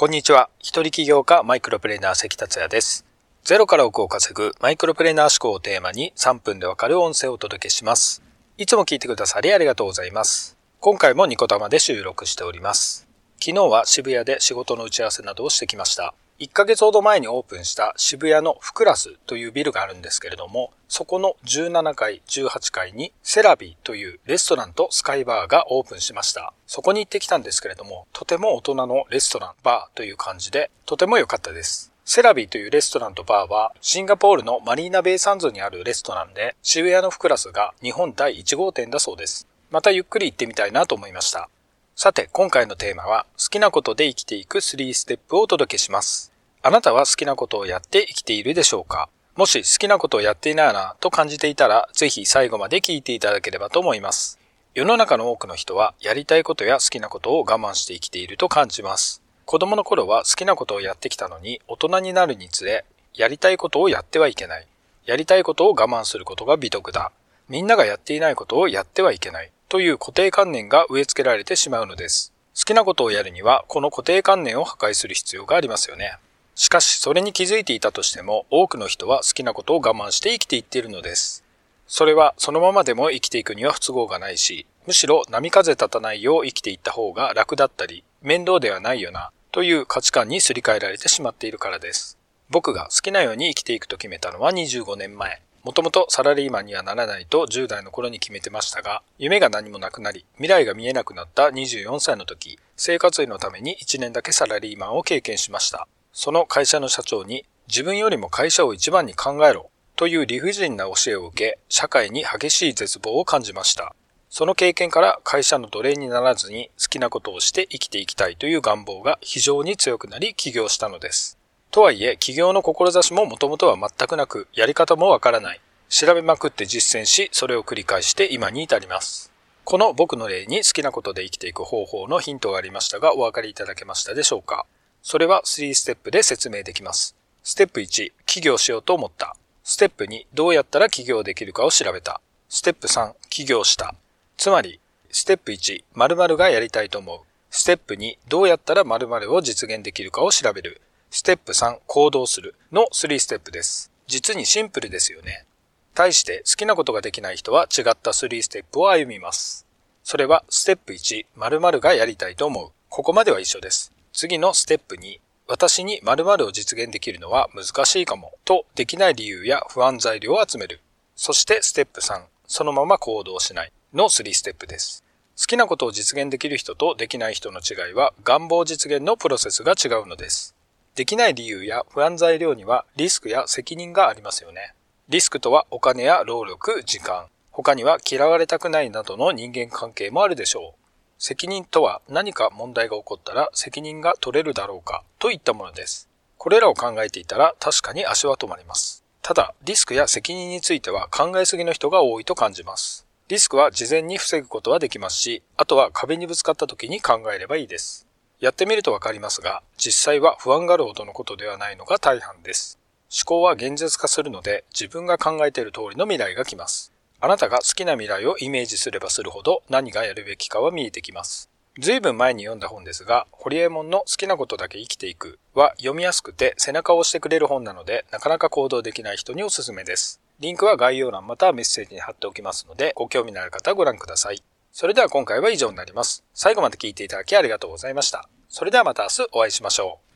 こんにちは。一人起業家マイクロプレーナー関達也です。ゼロから億を稼ぐマイクロプレーナー思考をテーマに3分でわかる音声をお届けします。いつも聞いてくださりありがとうございます。今回もニコタマで収録しております。昨日は渋谷で仕事の打ち合わせなどをしてきました。1ヶ月ほど前にオープンした渋谷のフクラスというビルがあるんですけれども、そこの17階、18階にセラビーというレストランとスカイバーがオープンしました。そこに行ってきたんですけれども、とても大人のレストラン、バーという感じで、とても良かったです。セラビーというレストランとバーは、シンガポールのマリーナベイサンズにあるレストランで、渋谷のフクラスが日本第1号店だそうです。またゆっくり行ってみたいなと思いました。さて、今回のテーマは、好きなことで生きていく3ステップをお届けします。あなたは好きなことをやって生きているでしょうか？もし好きなことをやっていないなと感じていたら、ぜひ最後まで聞いていただければと思います。世の中の多くの人は、やりたいことや好きなことを我慢して生きていると感じます。子供の頃は好きなことをやってきたのに、大人になるにつれ、やりたいことをやってはいけない。やりたいことを我慢することが美徳だ。みんながやっていないことをやってはいけない。という固定観念が植え付けられてしまうのです。好きなことをやるには、この固定観念を破壊する必要がありますよね。しかし、それに気づいていたとしても、多くの人は好きなことを我慢して生きていっているのです。それは、そのままでも生きていくには不都合がないし、むしろ波風立たないよう生きていった方が楽だったり、面倒ではないよな、という価値観にすり替えられてしまっているからです。僕が好きなように生きていくと決めたのは25年前。もともとサラリーマンにはならないと10代の頃に決めてましたが、夢が何もなくなり、未来が見えなくなった24歳の時、生活費のために1年だけサラリーマンを経験しました。その会社の社長に自分よりも会社を一番に考えろという理不尽な教えを受け、社会に激しい絶望を感じました。その経験から会社の奴隷にならずに好きなことをして生きていきたいという願望が非常に強くなり起業したのです。とはいえ、起業の志ももともとは全くなく、やり方もわからない。調べまくって実践し、それを繰り返して今に至ります。この僕の例に好きなことで生きていく方法のヒントがありましたが、お分かりいただけましたでしょうか？それは3ステップで説明できます。ステップ1、起業しようと思った。ステップ2、どうやったら起業できるかを調べた。ステップ3、起業した。つまり、ステップ1、〇〇がやりたいと思う。ステップ2、どうやったら〇〇を実現できるかを調べる。ステップ3、行動するの3ステップです。実にシンプルですよね。対して好きなことができない人は違った3ステップを歩みます。それはステップ1、〇〇がやりたいと思う。ここまでは一緒です。次のステップ2、私に〇〇を実現できるのは難しいかもとできない理由や不安材料を集める。そしてステップ3、そのまま行動しないの3ステップです。好きなことを実現できる人とできない人の違いは願望実現のプロセスが違うのです。できない理由や不安材料にはリスクや責任がありますよね。リスクとはお金や労力、時間、他には嫌われたくないなどの人間関係もあるでしょう。責任とは何か問題が起こったら責任が取れるだろうかといったものです。これらを考えていたら確かに足は止まります。ただ、リスクや責任については考えすぎの人が多いと感じます。リスクは事前に防ぐことはできますし、あとは壁にぶつかった時に考えればいいです。やってみるとわかりますが、実際は不安があるほどのことではないのが大半です。思考は現実化するので、自分が考えている通りの未来が来ます。あなたが好きな未来をイメージすればするほど何がやるべきかは見えてきます。ずいぶん前に読んだ本ですが、ホリエモンの好きなことだけ生きていくは読みやすくて背中を押してくれる本なので、なかなか行動できない人におすすめです。リンクは概要欄またはメッセージに貼っておきますので、ご興味のある方はご覧ください。それでは今回は以上になります。最後まで聞いていただきありがとうございました。それではまた明日お会いしましょう。